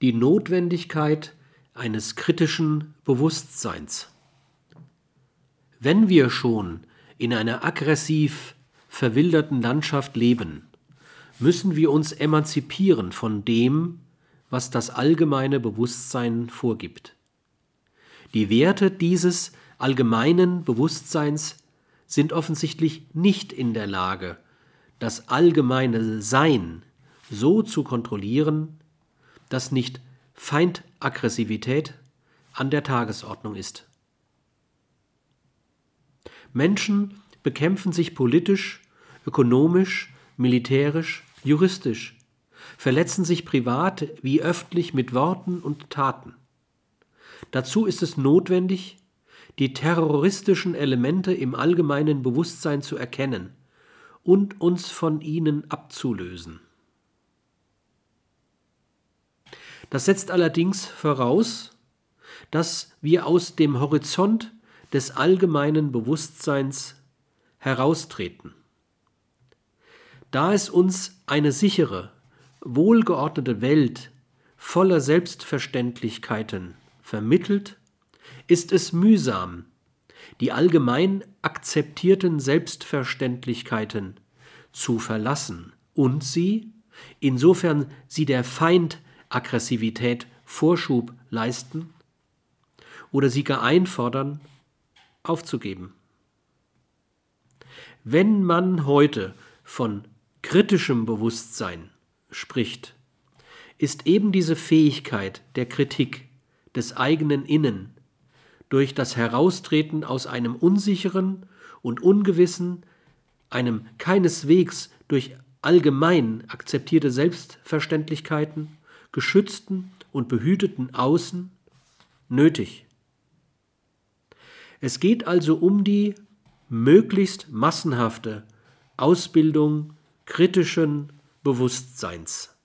die Notwendigkeit eines kritischen Bewusstseins. Wenn wir schon in einer aggressiv verwilderten Landschaft leben, müssen wir uns emanzipieren von dem, was das allgemeine Bewusstsein vorgibt. Die Werte dieses allgemeinen Bewusstseins sind offensichtlich nicht in der Lage, das allgemeine Sein so zu kontrollieren, dass nicht Feindaggressivität an der Tagesordnung ist. Menschen bekämpfen sich politisch, ökonomisch, militärisch, juristisch, verletzen sich privat wie öffentlich mit Worten und Taten. Dazu ist es notwendig, die terroristischen Elemente im allgemeinen Bewusstsein zu erkennen und uns von ihnen abzulösen. Das setzt allerdings voraus, dass wir aus dem Horizont des allgemeinen Bewusstseins heraustreten. Da es uns eine sichere, wohlgeordnete Welt voller Selbstverständlichkeiten vermittelt, ist es mühsam, die allgemein akzeptierten Selbstverständlichkeiten zu verlassen und sie, insofern sie der Feindaggressivität Vorschub leisten oder sie gar einfordern, aufzugeben. Wenn man heute von kritischem Bewusstsein spricht, ist eben diese Fähigkeit der Kritik des eigenen Innen durch das Heraustreten aus einem unsicheren und ungewissen, einem keineswegs durch allgemein akzeptierte Selbstverständlichkeiten, geschützten und behüteten Außen nötig. Es geht also um die möglichst massenhafte Ausbildung kritischen Bewusstseins.